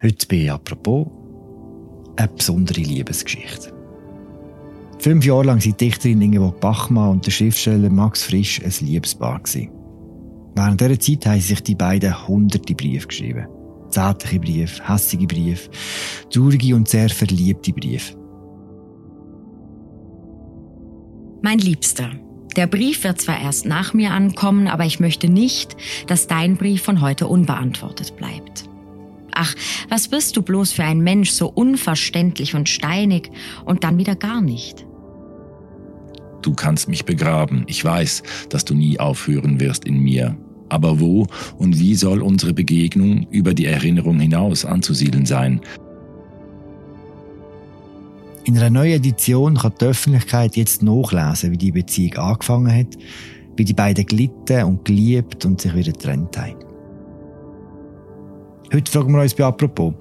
Heute bei «Apropos» eine besondere Liebesgeschichte. Fünf Jahre lang sind Dichterin Ingeborg Bachmann und der Schriftsteller Max Frisch ein Liebespaar. Gewesen. Während dieser Zeit haben sich die beiden hunderte Briefe geschrieben. Zärtliche Briefe, hässige Briefe, traurige und sehr verliebte Briefe. Mein Liebster, der Brief wird zwar erst nach mir ankommen, aber ich möchte nicht, dass dein Brief von heute unbeantwortet bleibt. Ach, was bist du bloß für ein Mensch, so unverständlich und steinig und dann wieder gar nicht? Du kannst mich begraben. Ich weiß, dass du nie aufhören wirst in mir. Aber wo und wie soll unsere Begegnung über die Erinnerung hinaus anzusiedeln sein? In einer neuen Edition kann die Öffentlichkeit jetzt nachlesen, wie die Beziehung angefangen hat, wie die beiden gelitten und geliebt und sich wieder getrennt haben. Heute fragen wir uns bei «Apropos»,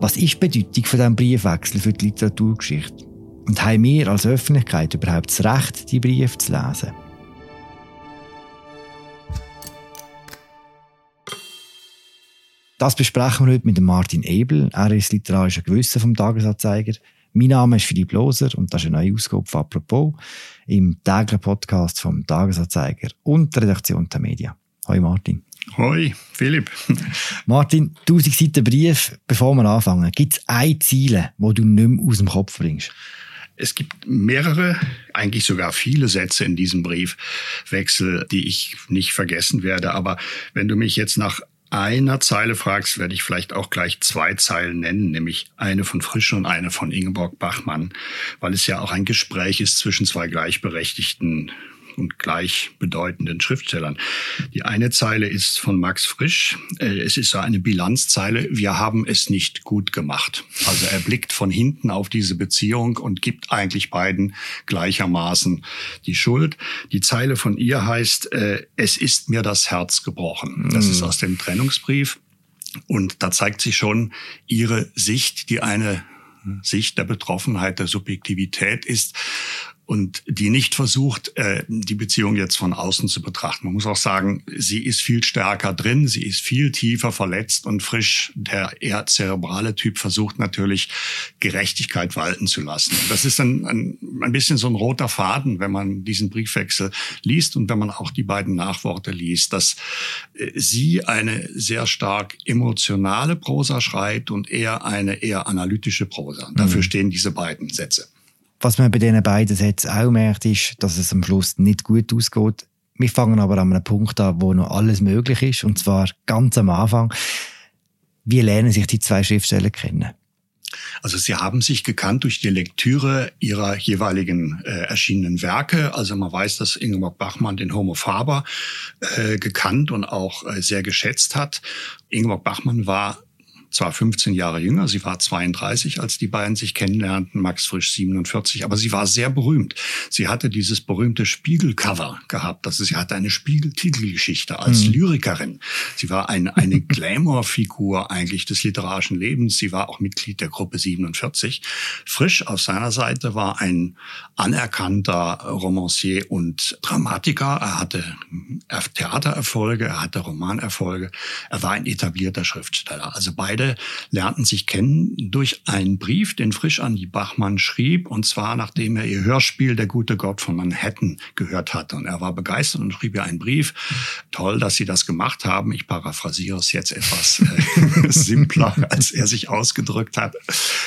was ist die Bedeutung von diesem Briefwechsel für die Literaturgeschichte? Und haben wir als Öffentlichkeit überhaupt das Recht, die Briefe zu lesen? Das besprechen wir heute mit Martin Ebel. Er ist literarischer Gewissen vom Tagesanzeiger. Mein Name ist Philipp Loser und das ist eine neue Ausgabe von «Apropos» im täglichen Podcast vom Tagesanzeiger und der Redaktion der Media. Hallo Martin. Hoi, Philipp. Martin, 1000 Seiten Brief, bevor wir anfangen. Gibt es ein Ziele, wo du nicht mehr aus dem Kopf bringst? Es gibt mehrere, eigentlich sogar viele Sätze in diesem Briefwechsel, die ich nicht vergessen werde. Aber wenn du mich jetzt nach einer Zeile fragst, werde ich vielleicht auch gleich zwei Zeilen nennen, nämlich eine von Frisch und eine von Ingeborg Bachmann, weil es ja auch ein Gespräch ist zwischen zwei gleichberechtigten und gleichbedeutenden Schriftstellern. Die eine Zeile ist von Max Frisch. Äh, es ist so eine Bilanzzeile. Wir haben es nicht gut gemacht. Also er blickt von hinten auf diese Beziehung und gibt eigentlich beiden gleichermaßen die Schuld. Die Zeile von ihr heißt, äh, es ist mir das Herz gebrochen. Das ist hm. aus dem Trennungsbrief. Und da zeigt sich schon ihre Sicht, die eine Sicht der Betroffenheit, der Subjektivität ist und die nicht versucht, äh, die Beziehung jetzt von außen zu betrachten. Man muss auch sagen, sie ist viel stärker drin, sie ist viel tiefer verletzt und frisch. Der eher zerebrale Typ versucht natürlich, Gerechtigkeit walten zu lassen. Das ist ein, ein, ein bisschen so ein roter Faden, wenn man diesen Briefwechsel liest und wenn man auch die beiden Nachworte liest, dass äh, sie eine sehr stark emotionale Prosa schreibt und er eine eher analytische Prosa. Dafür mhm. stehen diese beiden Sätze. Was man bei diesen beiden Sätzen auch merkt, ist, dass es am Schluss nicht gut ausgeht. Wir fangen aber an einem Punkt an, wo noch alles möglich ist, und zwar ganz am Anfang. Wie lernen sich die zwei Schriftsteller kennen? Also sie haben sich gekannt durch die Lektüre ihrer jeweiligen äh, erschienenen Werke. Also man weiß, dass Ingeborg Bachmann den Homo Faber äh, gekannt und auch äh, sehr geschätzt hat. Ingeborg Bachmann war zwar 15 Jahre jünger, sie war 32, als die beiden sich kennenlernten, Max Frisch 47, aber sie war sehr berühmt. Sie hatte dieses berühmte Spiegelcover gehabt, also sie hatte eine Spiegeltitelgeschichte als mhm. Lyrikerin. Sie war ein, eine Glamour-Figur eigentlich des literarischen Lebens. Sie war auch Mitglied der Gruppe 47. Frisch auf seiner Seite war ein anerkannter Romancier und Dramatiker. Er hatte Theatererfolge, er hatte Romanerfolge. Er war ein etablierter Schriftsteller. Also beide beide lernten sich kennen durch einen Brief, den Frisch an die Bachmann schrieb, und zwar nachdem er ihr Hörspiel Der gute Gott von Manhattan gehört hatte. Und er war begeistert und schrieb ihr einen Brief. Toll, dass Sie das gemacht haben. Ich paraphrasiere es jetzt etwas äh, simpler, als er sich ausgedrückt hat.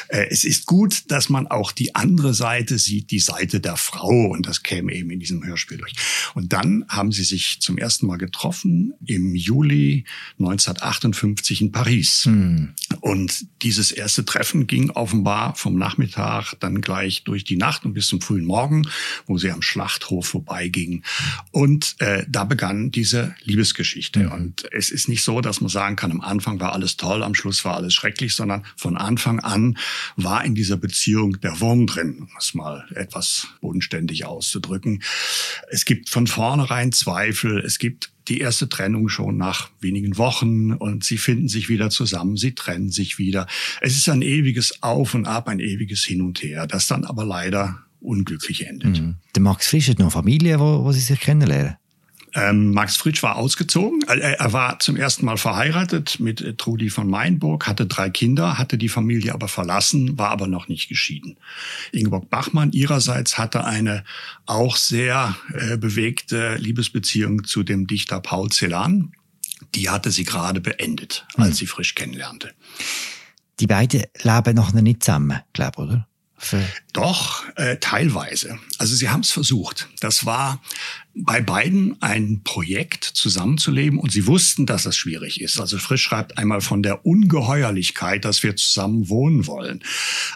Äh, es ist gut, dass man auch die andere Seite sieht, die Seite der Frau. Und das käme eben in diesem Hörspiel durch. Und dann haben sie sich zum ersten Mal getroffen im Juli 1958 in Paris. Hm. Und dieses erste Treffen ging offenbar vom Nachmittag dann gleich durch die Nacht und bis zum frühen Morgen, wo sie am Schlachthof vorbeigingen. Und äh, da begann diese Liebesgeschichte. Mhm. Und es ist nicht so, dass man sagen kann, am Anfang war alles toll, am Schluss war alles schrecklich, sondern von Anfang an war in dieser Beziehung der Wurm drin, um es mal etwas bodenständig auszudrücken. Es gibt von vornherein Zweifel, es gibt die erste Trennung schon nach wenigen Wochen und sie finden sich wieder zusammen, sie trennen sich wieder. Es ist ein ewiges Auf und Ab, ein ewiges Hin und Her, das dann aber leider unglücklich endet. Mhm. Der Max Frisch hat noch Familie, wo, wo sie sich kennenlernen. Ähm, Max Fritsch war ausgezogen. Er war zum ersten Mal verheiratet mit Trudi von Mainburg, hatte drei Kinder, hatte die Familie aber verlassen, war aber noch nicht geschieden. Ingeborg Bachmann ihrerseits hatte eine auch sehr äh, bewegte Liebesbeziehung zu dem Dichter Paul Celan. Die hatte sie gerade beendet, als hm. sie Frisch kennenlernte. Die beiden leben noch nicht zusammen, glaube oder? Doch, äh, teilweise. Also sie haben es versucht. Das war bei beiden ein Projekt, zusammenzuleben und sie wussten, dass es schwierig ist. Also Frisch schreibt einmal von der Ungeheuerlichkeit, dass wir zusammen wohnen wollen.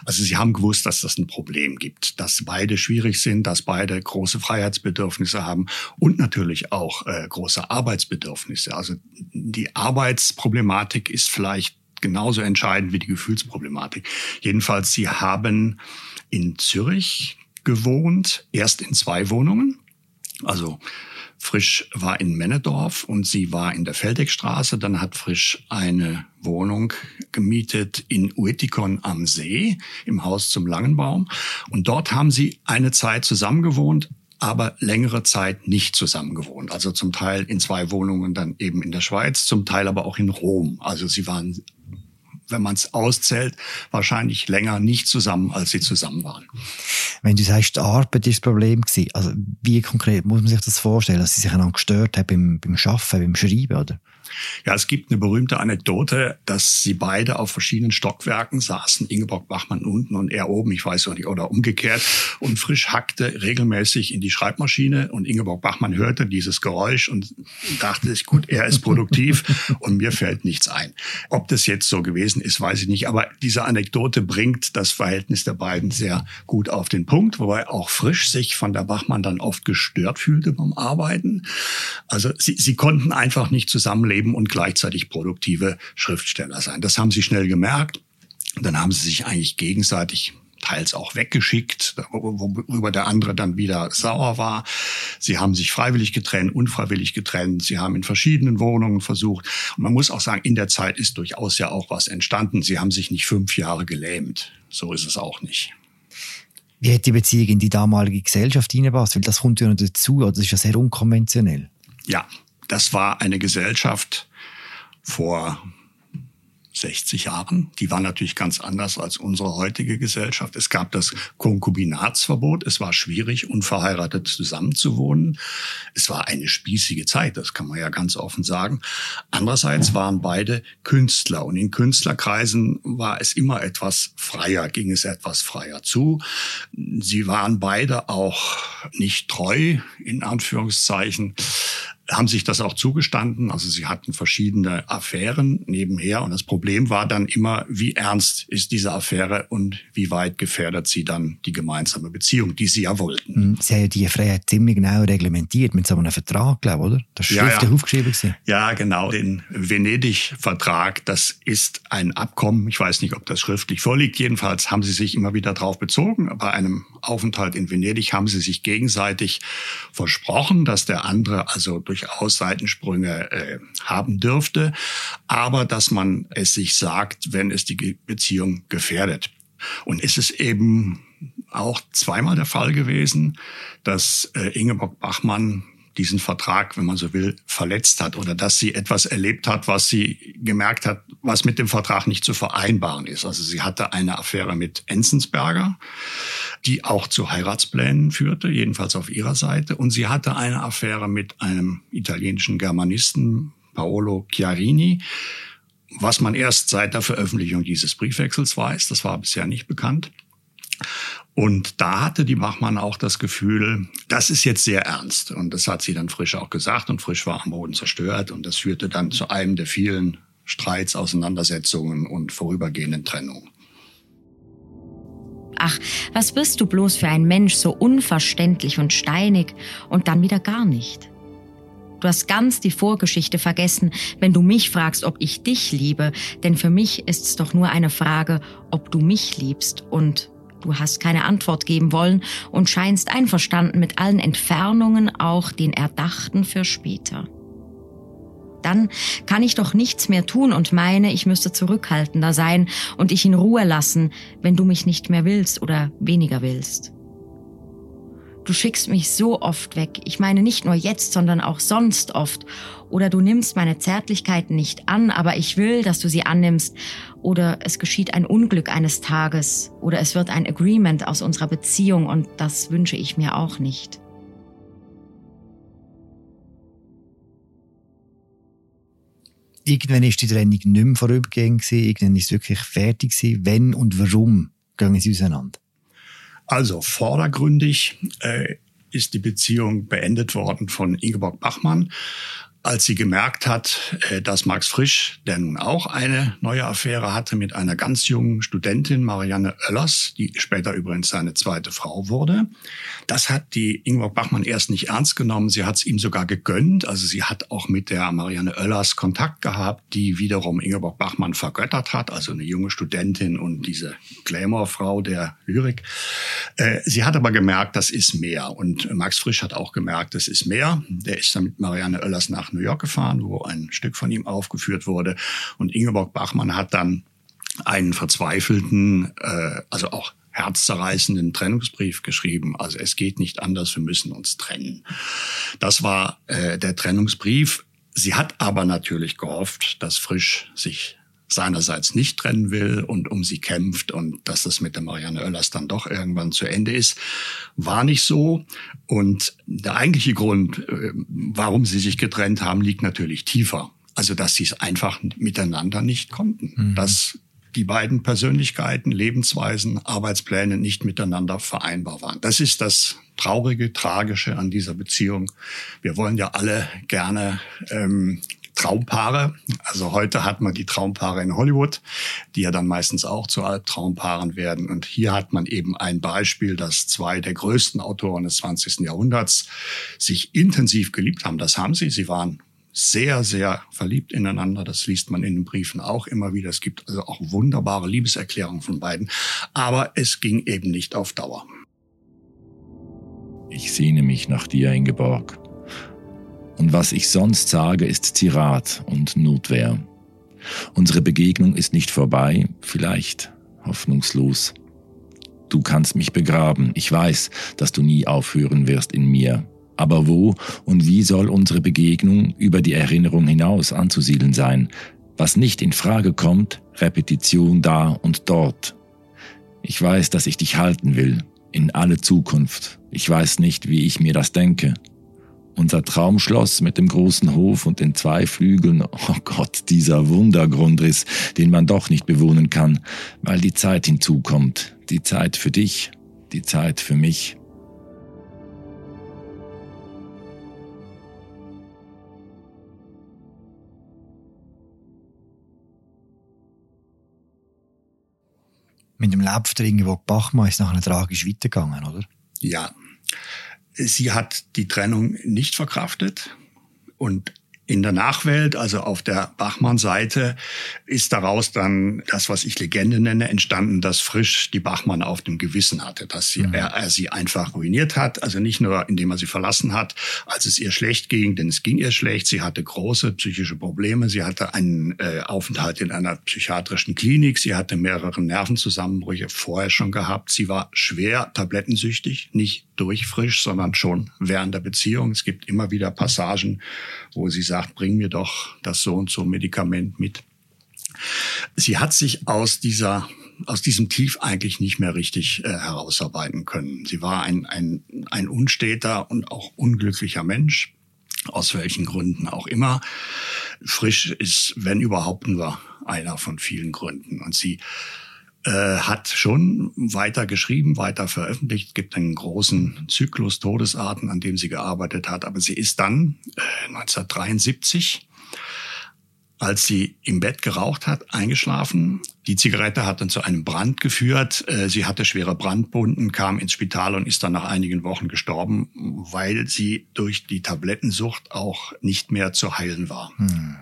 Also sie haben gewusst, dass das ein Problem gibt, dass beide schwierig sind, dass beide große Freiheitsbedürfnisse haben und natürlich auch äh, große Arbeitsbedürfnisse. Also die Arbeitsproblematik ist vielleicht genauso entscheidend wie die Gefühlsproblematik. Jedenfalls, sie haben in Zürich gewohnt, erst in zwei Wohnungen. Also Frisch war in Männedorf und sie war in der Feldeckstraße. Dann hat Frisch eine Wohnung gemietet in Uetikon am See im Haus zum Langenbaum. Und dort haben sie eine Zeit zusammengewohnt, aber längere Zeit nicht zusammengewohnt. Also zum Teil in zwei Wohnungen dann eben in der Schweiz, zum Teil aber auch in Rom. Also sie waren wenn man es auszählt, wahrscheinlich länger nicht zusammen, als sie zusammen waren. Wenn du sagst, die Arbeit ist das Problem gewesen, also wie konkret muss man sich das vorstellen, dass sie sich einander gestört haben beim, beim Arbeiten, beim Schreiben, oder? Ja, es gibt eine berühmte Anekdote, dass sie beide auf verschiedenen Stockwerken saßen, Ingeborg Bachmann unten und er oben, ich weiß auch nicht, oder umgekehrt, und Frisch hackte regelmäßig in die Schreibmaschine und Ingeborg Bachmann hörte dieses Geräusch und dachte sich, gut, er ist produktiv und mir fällt nichts ein. Ob das jetzt so gewesen ist, weiß ich nicht, aber diese Anekdote bringt das Verhältnis der beiden sehr gut auf den Punkt, wobei auch Frisch sich von der Bachmann dann oft gestört fühlte beim Arbeiten. Also sie, sie konnten einfach nicht zusammenleben leben und gleichzeitig produktive Schriftsteller sein. Das haben sie schnell gemerkt. Dann haben sie sich eigentlich gegenseitig teils auch weggeschickt, worüber der andere dann wieder sauer war. Sie haben sich freiwillig getrennt, unfreiwillig getrennt. Sie haben in verschiedenen Wohnungen versucht. Und man muss auch sagen, in der Zeit ist durchaus ja auch was entstanden. Sie haben sich nicht fünf Jahre gelähmt. So ist es auch nicht. Wie hat die Beziehung in die damalige Gesellschaft hineingepasst? Weil das kommt ja noch dazu, oder das ist ja sehr unkonventionell. Ja, das war eine Gesellschaft vor 60 Jahren. Die war natürlich ganz anders als unsere heutige Gesellschaft. Es gab das Konkubinatsverbot. Es war schwierig, unverheiratet zusammenzuwohnen. Es war eine spießige Zeit, das kann man ja ganz offen sagen. Andererseits waren beide Künstler und in Künstlerkreisen war es immer etwas freier, ging es etwas freier zu. Sie waren beide auch nicht treu, in Anführungszeichen haben sich das auch zugestanden. Also sie hatten verschiedene Affären nebenher. Und das Problem war dann immer, wie ernst ist diese Affäre und wie weit gefährdet sie dann die gemeinsame Beziehung, die sie ja wollten. Hm, sie haben ja die Freiheit ziemlich genau reglementiert mit so einem Vertrag, glaube ich, oder? Das ist schriftlich ja, ja. aufgeschrieben. Gewesen. Ja, genau. Den Venedig-Vertrag, das ist ein Abkommen. Ich weiß nicht, ob das schriftlich vorliegt. Jedenfalls haben sie sich immer wieder darauf bezogen. Bei einem Aufenthalt in Venedig haben sie sich gegenseitig versprochen, dass der andere also durch durchaus Seitensprünge äh, haben dürfte, aber dass man es sich sagt, wenn es die Beziehung gefährdet. Und ist es eben auch zweimal der Fall gewesen, dass äh, Ingeborg Bachmann diesen Vertrag, wenn man so will, verletzt hat oder dass sie etwas erlebt hat, was sie gemerkt hat, was mit dem Vertrag nicht zu vereinbaren ist. Also sie hatte eine Affäre mit Enzensberger, die auch zu Heiratsplänen führte, jedenfalls auf ihrer Seite. Und sie hatte eine Affäre mit einem italienischen Germanisten, Paolo Chiarini, was man erst seit der Veröffentlichung dieses Briefwechsels weiß. Das war bisher nicht bekannt. Und da hatte die Bachmann auch das Gefühl, das ist jetzt sehr ernst. Und das hat sie dann Frisch auch gesagt. Und Frisch war am Boden zerstört. Und das führte dann zu einem der vielen Streits, Auseinandersetzungen und vorübergehenden Trennungen. Ach, was bist du bloß für ein Mensch, so unverständlich und steinig und dann wieder gar nicht? Du hast ganz die Vorgeschichte vergessen, wenn du mich fragst, ob ich dich liebe, denn für mich ist es doch nur eine Frage, ob du mich liebst und Du hast keine Antwort geben wollen und scheinst einverstanden mit allen Entfernungen, auch den Erdachten für später. Dann kann ich doch nichts mehr tun und meine, ich müsste zurückhaltender sein und dich in Ruhe lassen, wenn du mich nicht mehr willst oder weniger willst. Du schickst mich so oft weg. Ich meine nicht nur jetzt, sondern auch sonst oft. Oder du nimmst meine Zärtlichkeiten nicht an, aber ich will, dass du sie annimmst. Oder es geschieht ein Unglück eines Tages. Oder es wird ein Agreement aus unserer Beziehung und das wünsche ich mir auch nicht. Irgendwann ist die Trennung nicht mehr vorübergehend Irgendwann ist es wirklich fertig. Wenn und warum gehen sie auseinander? Also vordergründig äh, ist die Beziehung beendet worden von Ingeborg Bachmann als sie gemerkt hat, äh, dass Max Frisch, der nun auch eine neue Affäre hatte mit einer ganz jungen Studentin, Marianne Oellers, die später übrigens seine zweite Frau wurde. Das hat die Ingeborg Bachmann erst nicht ernst genommen. Sie hat es ihm sogar gegönnt. Also sie hat auch mit der Marianne Oellers Kontakt gehabt, die wiederum Ingeborg Bachmann vergöttert hat, also eine junge Studentin und diese Glamour-Frau der Lyrik. Äh, sie hat aber gemerkt, das ist mehr. Und Max Frisch hat auch gemerkt, das ist mehr. Der ist dann mit Marianne Oellers nach New York gefahren, wo ein Stück von ihm aufgeführt wurde. Und Ingeborg Bachmann hat dann einen verzweifelten, äh, also auch herzzerreißenden Trennungsbrief geschrieben. Also es geht nicht anders, wir müssen uns trennen. Das war äh, der Trennungsbrief. Sie hat aber natürlich gehofft, dass Frisch sich seinerseits nicht trennen will und um sie kämpft und dass das mit der Marianne Oellers dann doch irgendwann zu Ende ist, war nicht so. Und der eigentliche Grund, äh, warum sie sich getrennt haben, liegt natürlich tiefer. Also, dass sie es einfach miteinander nicht konnten. Mhm. Dass die beiden Persönlichkeiten, Lebensweisen, Arbeitspläne nicht miteinander vereinbar waren. Das ist das Traurige, Tragische an dieser Beziehung. Wir wollen ja alle gerne ähm, Traumpaare. Also heute hat man die Traumpaare in Hollywood, die ja dann meistens auch zu Albtraumpaaren werden. Und hier hat man eben ein Beispiel, dass zwei der größten Autoren des 20. Jahrhunderts sich intensiv geliebt haben. Das haben sie. Sie waren sehr, sehr verliebt ineinander. Das liest man in den Briefen auch immer wieder. Es gibt also auch wunderbare Liebeserklärungen von beiden. Aber es ging eben nicht auf Dauer. Ich sehne mich nach dir, Ingeborg. Und was ich sonst sage, ist Zirat und Notwehr. Unsere Begegnung ist nicht vorbei, vielleicht hoffnungslos. Du kannst mich begraben, ich weiß, dass du nie aufhören wirst in mir. Aber wo und wie soll unsere Begegnung über die Erinnerung hinaus anzusiedeln sein? Was nicht in Frage kommt, Repetition da und dort. Ich weiß, dass ich dich halten will, in alle Zukunft. Ich weiß nicht, wie ich mir das denke. Unser Traumschloss mit dem großen Hof und den zwei Flügeln, oh Gott, dieser Wundergrundriss, den man doch nicht bewohnen kann, weil die Zeit hinzukommt, die Zeit für dich, die Zeit für mich. Mit dem der Ingeborg Bachmann ist es nachher tragisch weitergegangen, oder? Ja, Sie hat die Trennung nicht verkraftet und in der Nachwelt, also auf der Bachmann-Seite, ist daraus dann das, was ich Legende nenne, entstanden, dass Frisch die Bachmann auf dem Gewissen hatte, dass sie, mhm. er, er, sie einfach ruiniert hat. Also nicht nur, indem er sie verlassen hat, als es ihr schlecht ging, denn es ging ihr schlecht. Sie hatte große psychische Probleme. Sie hatte einen äh, Aufenthalt in einer psychiatrischen Klinik. Sie hatte mehrere Nervenzusammenbrüche vorher schon gehabt. Sie war schwer tablettensüchtig, nicht durch Frisch, sondern schon während der Beziehung. Es gibt immer wieder Passagen, wo sie sagt, bring mir doch das so und so Medikament mit. Sie hat sich aus dieser aus diesem Tief eigentlich nicht mehr richtig äh, herausarbeiten können. Sie war ein, ein, ein unsteter und auch unglücklicher Mensch, aus welchen Gründen auch immer. Frisch ist, wenn überhaupt, nur einer von vielen Gründen. Und sie äh, hat schon weiter geschrieben, weiter veröffentlicht. Es gibt einen großen Zyklus Todesarten, an dem sie gearbeitet hat. Aber sie ist dann äh, 1973 als sie im Bett geraucht hat, eingeschlafen. Die Zigarette hat dann zu einem Brand geführt. Äh, sie hatte schwere Brandbunden, kam ins Spital und ist dann nach einigen Wochen gestorben, weil sie durch die Tablettensucht auch nicht mehr zu heilen war. Hm.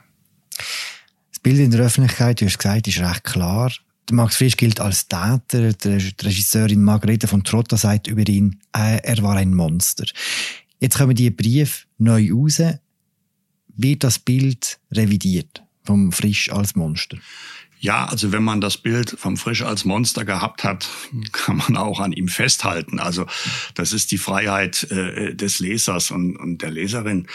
Das Bild in der Öffentlichkeit, du hast gesagt, ist recht klar. Max Frisch gilt als Täter. Die Regisseurin Margarete von Trotta sagt über ihn, äh, er war ein Monster. Jetzt kommen die Briefe neu raus. Wird das Bild revidiert vom Frisch als Monster? Ja, also wenn man das Bild vom Frisch als Monster gehabt hat, kann man auch an ihm festhalten. Also das ist die Freiheit äh, des Lesers und, und der Leserin.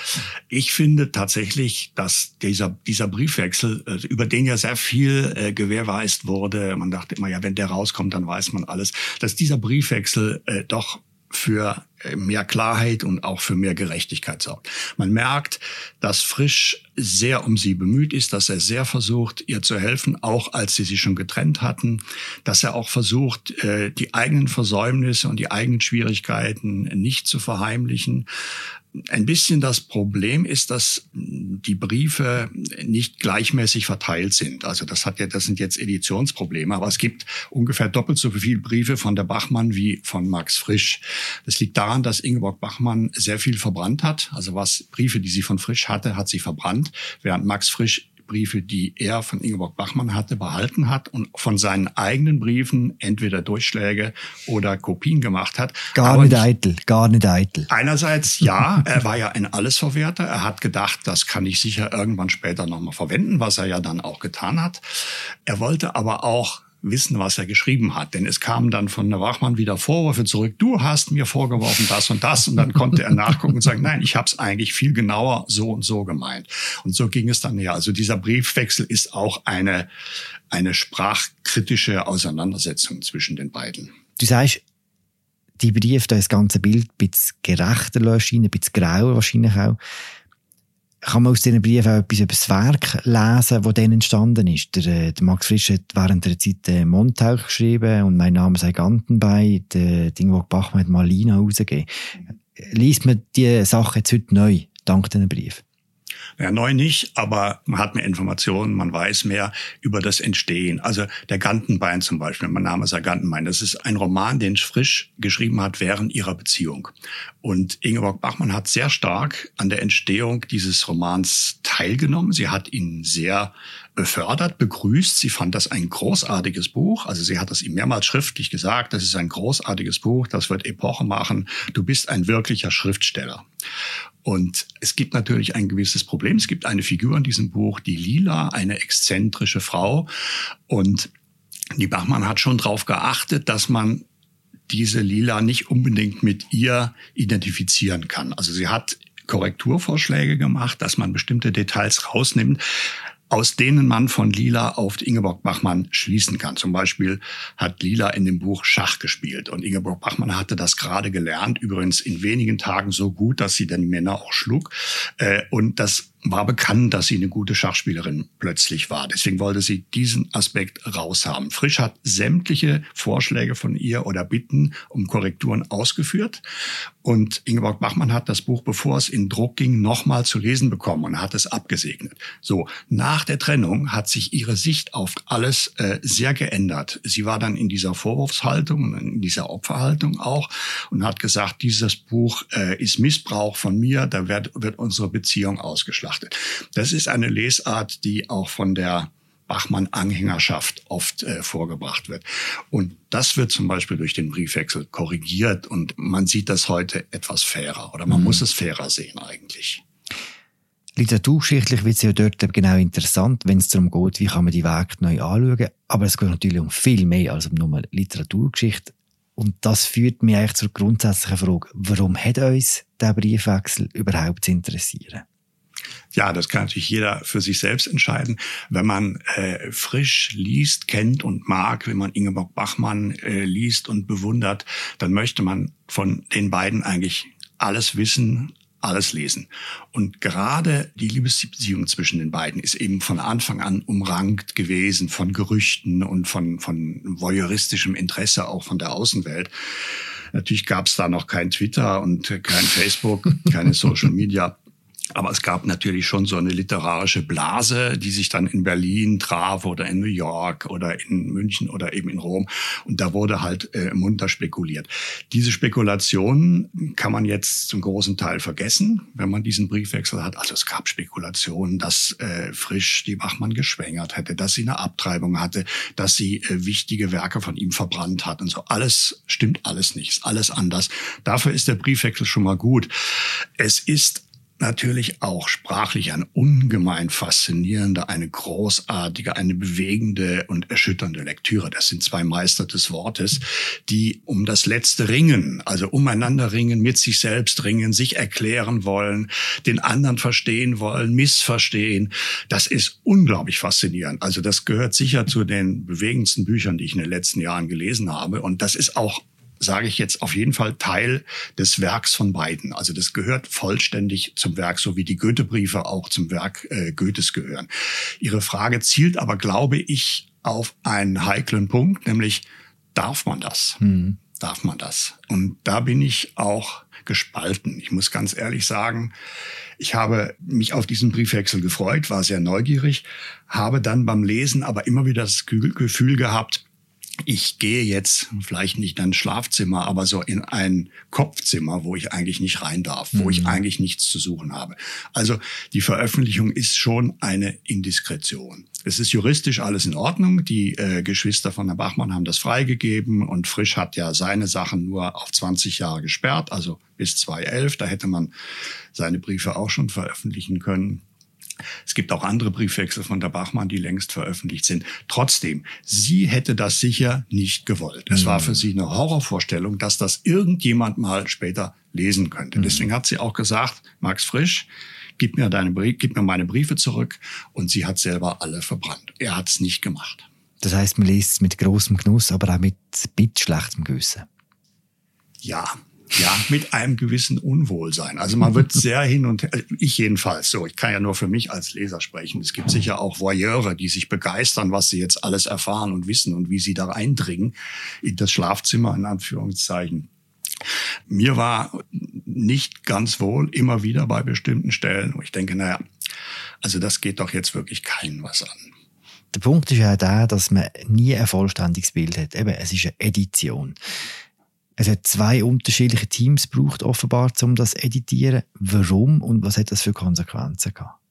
Ich finde tatsächlich, dass dieser, dieser Briefwechsel, äh, über den ja sehr viel äh, gewährweist wurde, man dachte immer, ja, wenn der rauskommt, dann weiß man alles, dass dieser Briefwechsel äh, doch für äh, mehr Klarheit und auch für mehr Gerechtigkeit sorgt. Man merkt, dass Frisch sehr um sie bemüht ist, dass er sehr versucht, ihr zu helfen, auch als sie sich schon getrennt hatten, dass er auch versucht, äh, die eigenen Versäumnisse und die eigenen Schwierigkeiten nicht zu verheimlichen, ein bisschen das Problem ist, dass die Briefe nicht gleichmäßig verteilt sind. Also das hat ja, das sind jetzt Editionsprobleme, aber es gibt ungefähr doppelt so viele Briefe von der Bachmann wie von Max Frisch. Das liegt daran, dass Ingeborg Bachmann sehr viel verbrannt hat. Also was Briefe, die sie von Frisch hatte, hat sie verbrannt, während Max Frisch Briefe, die er von Ingeborg Bachmann hatte, behalten hat und von seinen eigenen Briefen entweder Durchschläge oder Kopien gemacht hat. Gar Aber nicht eitel, gar nicht eitel. Einerseits ja, er war ja ein Allesverwerter. Er hat gedacht, das kann ich sicher irgendwann später nochmal verwenden, was er ja dann auch getan hat. Er wollte aber auch wissen, was er geschrieben hat. Denn es kamen dann von der Wachmann wieder Vorwürfe zurück, du hast mir vorgeworfen das und das. Und dann konnte er nachgucken und sagen, nein, ich habe es eigentlich viel genauer so und so gemeint. Und so ging es dann ja. Also dieser Briefwechsel ist auch eine, eine sprachkritische Auseinandersetzung zwischen den beiden. Du sagst, die Briefe, das ganze Bild ein bisschen gerechter erscheinen, ein bisschen grauer wahrscheinlich auch kann man aus diesen Briefen auch etwas über das Werk lesen, das dann entstanden ist. Der, äh, der Max Frisch hat während der Zeit äh, Montauch geschrieben und mein Name sei Gantenbein. Der Dingwog Bachmann hat Malina rausgegeben. Liest man diese Sache jetzt heute neu, dank diesen Briefen? Ja, neu nicht, aber man hat mehr Informationen, man weiß mehr über das Entstehen. Also der Gantenbein zum Beispiel, mein Name ist ja Gantenbein, das ist ein Roman, den Frisch geschrieben hat während ihrer Beziehung. Und Ingeborg Bachmann hat sehr stark an der Entstehung dieses Romans teilgenommen. Sie hat ihn sehr befördert, begrüßt. Sie fand das ein großartiges Buch. Also sie hat das ihm mehrmals schriftlich gesagt. Das ist ein großartiges Buch. Das wird Epoche machen. Du bist ein wirklicher Schriftsteller. Und es gibt natürlich ein gewisses Problem. Es gibt eine Figur in diesem Buch, die Lila, eine exzentrische Frau. Und die Bachmann hat schon darauf geachtet, dass man diese Lila nicht unbedingt mit ihr identifizieren kann. Also sie hat Korrekturvorschläge gemacht, dass man bestimmte Details rausnimmt aus denen man von Lila auf Ingeborg Bachmann schließen kann. Zum Beispiel hat Lila in dem Buch Schach gespielt und Ingeborg Bachmann hatte das gerade gelernt, übrigens in wenigen Tagen so gut, dass sie dann Männer auch schlug. Äh, und das war bekannt, dass sie eine gute Schachspielerin plötzlich war. Deswegen wollte sie diesen Aspekt raushaben. Frisch hat sämtliche Vorschläge von ihr oder Bitten um Korrekturen ausgeführt. Und Ingeborg Bachmann hat das Buch, bevor es in Druck ging, nochmal zu lesen bekommen und hat es abgesegnet. So, nach der Trennung hat sich ihre Sicht auf alles äh, sehr geändert. Sie war dann in dieser Vorwurfshaltung, in dieser Opferhaltung auch und hat gesagt, dieses Buch äh, ist Missbrauch von mir, da wird, wird unsere Beziehung ausgeschlagen betrachtet. Das ist eine Lesart, die auch von der Bachmann-Anhängerschaft oft äh, vorgebracht wird. Und das wird zum Beispiel durch den Briefwechsel korrigiert und man sieht das heute etwas fairer oder man mhm. muss es fairer sehen eigentlich. Literaturgeschichtlich wird es ja dort genau interessant, wenn es darum geht, wie kann man die Werke neu anschauen. Aber es geht natürlich um viel mehr als um nur Literaturgeschichte. Und das führt mich eigentlich zur grundsätzlichen Frage, warum hat uns der Briefwechsel überhaupt zu interessieren? Ja, das kann natürlich jeder für sich selbst entscheiden. Wenn man äh, frisch liest, kennt und mag, wenn man Ingeborg Bachmann äh, liest und bewundert, dann möchte man von den beiden eigentlich alles wissen, alles lesen. Und gerade die Liebesbeziehung zwischen den beiden ist eben von Anfang an umrankt gewesen von Gerüchten und von, von voyeuristischem Interesse auch von der Außenwelt. Natürlich gab es da noch kein Twitter und kein Facebook, keine Social Media. Aber es gab natürlich schon so eine literarische Blase, die sich dann in Berlin traf oder in New York oder in München oder eben in Rom. Und da wurde halt äh, munter spekuliert. Diese Spekulationen kann man jetzt zum großen Teil vergessen, wenn man diesen Briefwechsel hat. Also es gab Spekulationen, dass äh, Frisch die Bachmann geschwängert hätte, dass sie eine Abtreibung hatte, dass sie äh, wichtige Werke von ihm verbrannt hat und so. Alles stimmt alles nicht, ist alles anders. Dafür ist der Briefwechsel schon mal gut. Es ist natürlich auch sprachlich ein ungemein faszinierender, eine großartige, eine bewegende und erschütternde Lektüre. Das sind zwei Meister des Wortes, die um das letzte ringen, also umeinander ringen, mit sich selbst ringen, sich erklären wollen, den anderen verstehen wollen, missverstehen. Das ist unglaublich faszinierend. Also das gehört sicher zu den bewegendsten Büchern, die ich in den letzten Jahren gelesen habe. Und das ist auch sage ich jetzt auf jeden Fall Teil des Werks von beiden. Also das gehört vollständig zum Werk, so wie die Goethe-Briefe auch zum Werk äh, Goethes gehören. Ihre Frage zielt aber, glaube ich, auf einen heiklen Punkt, nämlich darf man das? Hm. Darf man das? Und da bin ich auch gespalten. Ich muss ganz ehrlich sagen, ich habe mich auf diesen Briefwechsel gefreut, war sehr neugierig, habe dann beim Lesen aber immer wieder das Gefühl gehabt, ich gehe jetzt vielleicht nicht in ein Schlafzimmer, aber so in ein Kopfzimmer, wo ich eigentlich nicht rein darf, wo mhm. ich eigentlich nichts zu suchen habe. Also die Veröffentlichung ist schon eine Indiskretion. Es ist juristisch alles in Ordnung. Die äh, Geschwister von der Bachmann haben das freigegeben und Frisch hat ja seine Sachen nur auf 20 Jahre gesperrt, also bis 2011. Da hätte man seine Briefe auch schon veröffentlichen können. Es gibt auch andere Briefwechsel von der Bachmann, die längst veröffentlicht sind. Trotzdem, sie hätte das sicher nicht gewollt. Es war für mhm. sie eine Horrorvorstellung, dass das irgendjemand mal später lesen könnte. Mhm. Deswegen hat sie auch gesagt, Max Frisch, gib mir deine gib mir meine Briefe zurück. Und sie hat selber alle verbrannt. Er hat es nicht gemacht. Das heißt, man liest es mit großem Genuss, aber auch mit bit schlechtem Gewissen. Ja, ja, mit einem gewissen Unwohlsein. Also man wird sehr hin und her, ich jedenfalls so, ich kann ja nur für mich als Leser sprechen. Es gibt sicher auch Voyeure, die sich begeistern, was sie jetzt alles erfahren und wissen und wie sie da eindringen in das Schlafzimmer, in Anführungszeichen. Mir war nicht ganz wohl immer wieder bei bestimmten Stellen, wo ich denke, naja, also das geht doch jetzt wirklich keinen was an. Der Punkt ist ja der, dass man nie ein vollständiges Bild hat. Eben, es ist eine Edition. Es hat zwei unterschiedliche Teams gebraucht, offenbar, um das zu editieren. Warum und was hat das für Konsequenzen gehabt?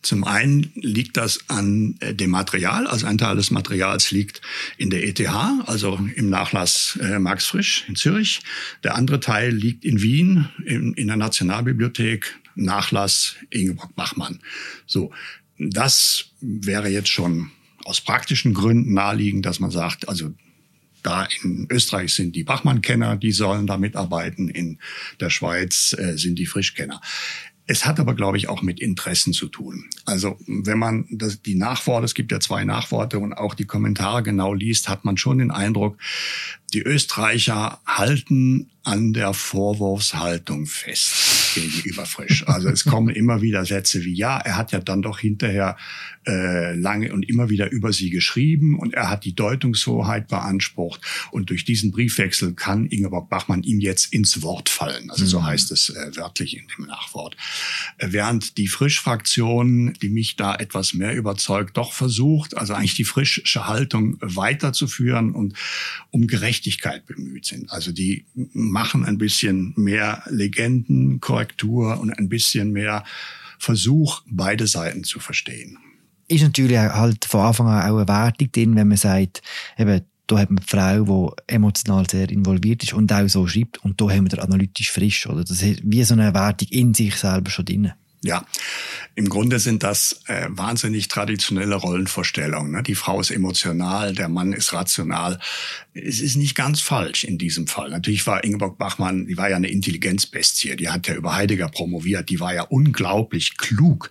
Zum einen liegt das an äh, dem Material, also ein Teil des Materials liegt in der ETH, also im Nachlass äh, Max Frisch in Zürich. Der andere Teil liegt in Wien in, in der Nationalbibliothek, Nachlass Ingeborg Bachmann. So, das wäre jetzt schon aus praktischen Gründen naheliegend, dass man sagt, also da in Österreich sind die Bachmann-Kenner, die sollen da mitarbeiten. In der Schweiz äh, sind die Frischkenner. Es hat aber, glaube ich, auch mit Interessen zu tun. Also wenn man das, die Nachworte, es gibt ja zwei Nachworte und auch die Kommentare genau liest, hat man schon den Eindruck, die Österreicher halten an der Vorwurfshaltung fest gegenüber Frisch. Also es kommen immer wieder Sätze wie, ja, er hat ja dann doch hinterher äh, lange und immer wieder über sie geschrieben und er hat die Deutungshoheit beansprucht und durch diesen Briefwechsel kann Ingeborg Bachmann ihm jetzt ins Wort fallen. Also so mhm. heißt es äh, wörtlich in dem Nachwort. Äh, während die Frisch-Fraktion, die mich da etwas mehr überzeugt, doch versucht, also eigentlich die frische Haltung weiterzuführen und um Gerechtigkeit bemüht sind. Also die machen ein bisschen mehr Legendenkorrektur und ein bisschen mehr Versuch, beide Seiten zu verstehen. Ist natürlich halt von Anfang an auch eine Wertung drin, wenn man sagt, eben, da hat man eine Frau, die emotional sehr involviert ist und auch so schreibt und da haben wir den analytisch frisch, oder? Das ist wie so eine Wertung in sich selber schon drin. Ja, im Grunde sind das äh, wahnsinnig traditionelle Rollenvorstellungen. Ne? Die Frau ist emotional, der Mann ist rational. Es ist nicht ganz falsch in diesem Fall. Natürlich war Ingeborg Bachmann, die war ja eine Intelligenzbestie, die hat ja über Heidegger promoviert, die war ja unglaublich klug.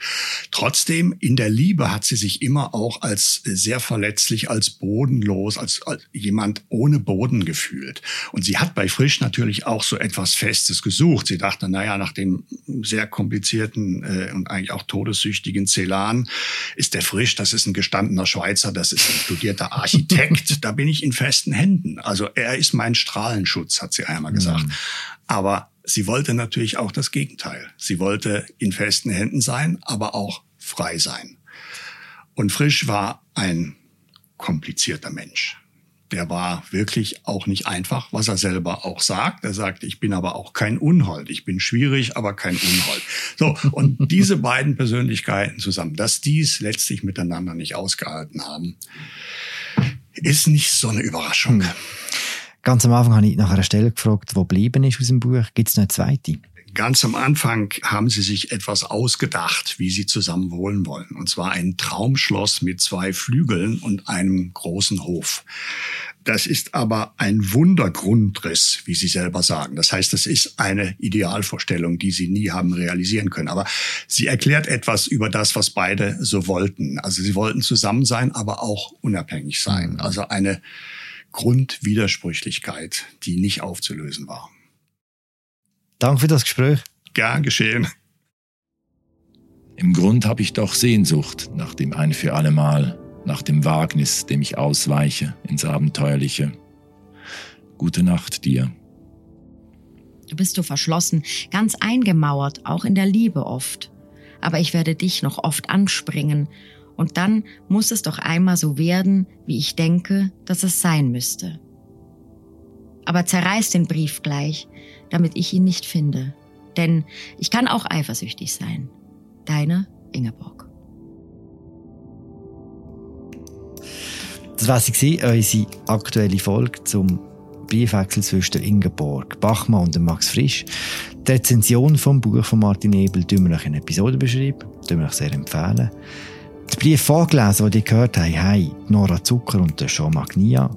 Trotzdem, in der Liebe hat sie sich immer auch als sehr verletzlich, als bodenlos, als, als jemand ohne Boden gefühlt. Und sie hat bei Frisch natürlich auch so etwas Festes gesucht. Sie dachte, naja, nach dem sehr komplizierten äh, und eigentlich auch todessüchtigen Celan ist der frisch, das ist ein gestandener Schweizer, das ist ein studierter Architekt, da bin ich in festen Händen. Also er ist mein Strahlenschutz, hat sie einmal gesagt. Mhm. Aber sie wollte natürlich auch das Gegenteil. Sie wollte in festen Händen sein, aber auch frei sein. Und Frisch war ein komplizierter Mensch der war wirklich auch nicht einfach, was er selber auch sagt. Er sagt, ich bin aber auch kein Unhold. Ich bin schwierig, aber kein Unhold. So, und diese beiden Persönlichkeiten zusammen, dass die es letztlich miteinander nicht ausgehalten haben, ist nicht so eine Überraschung. Hm. Ganz am Anfang habe ich nach einer Stelle gefragt, wo geblieben ist aus dem Buch. Gibt es noch eine zweite? Ganz am Anfang haben sie sich etwas ausgedacht, wie sie zusammen wohnen wollen. Und zwar ein Traumschloss mit zwei Flügeln und einem großen Hof. Das ist aber ein Wundergrundriss, wie Sie selber sagen. Das heißt, es ist eine Idealvorstellung, die Sie nie haben realisieren können. Aber sie erklärt etwas über das, was beide so wollten. Also sie wollten zusammen sein, aber auch unabhängig sein. Mhm. Also eine Grundwidersprüchlichkeit, die nicht aufzulösen war. Danke für das Gespräch. Gern geschehen. Im Grund habe ich doch Sehnsucht nach dem ein für alle Mal nach dem Wagnis, dem ich ausweiche ins Abenteuerliche. Gute Nacht dir. Du bist so verschlossen, ganz eingemauert, auch in der Liebe oft. Aber ich werde dich noch oft anspringen, und dann muss es doch einmal so werden, wie ich denke, dass es sein müsste. Aber zerreiß den Brief gleich, damit ich ihn nicht finde. Denn ich kann auch eifersüchtig sein. Deine Ingeborg. Das war sie, unsere aktuelle Folge zum Briefwechsel zwischen Ingeborg Bachmann und Max Frisch. Die Rezension vom Buch von Martin Ebel tun wir euch in Episode beschreiben. Tun wir euch sehr empfehlen. Den Brief vorgelesen, den ihr gehört habt, haben Nora Zucker und Jean Magnia.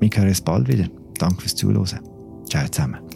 Wir hören uns bald wieder. Danke fürs Zuhören. Ciao zusammen.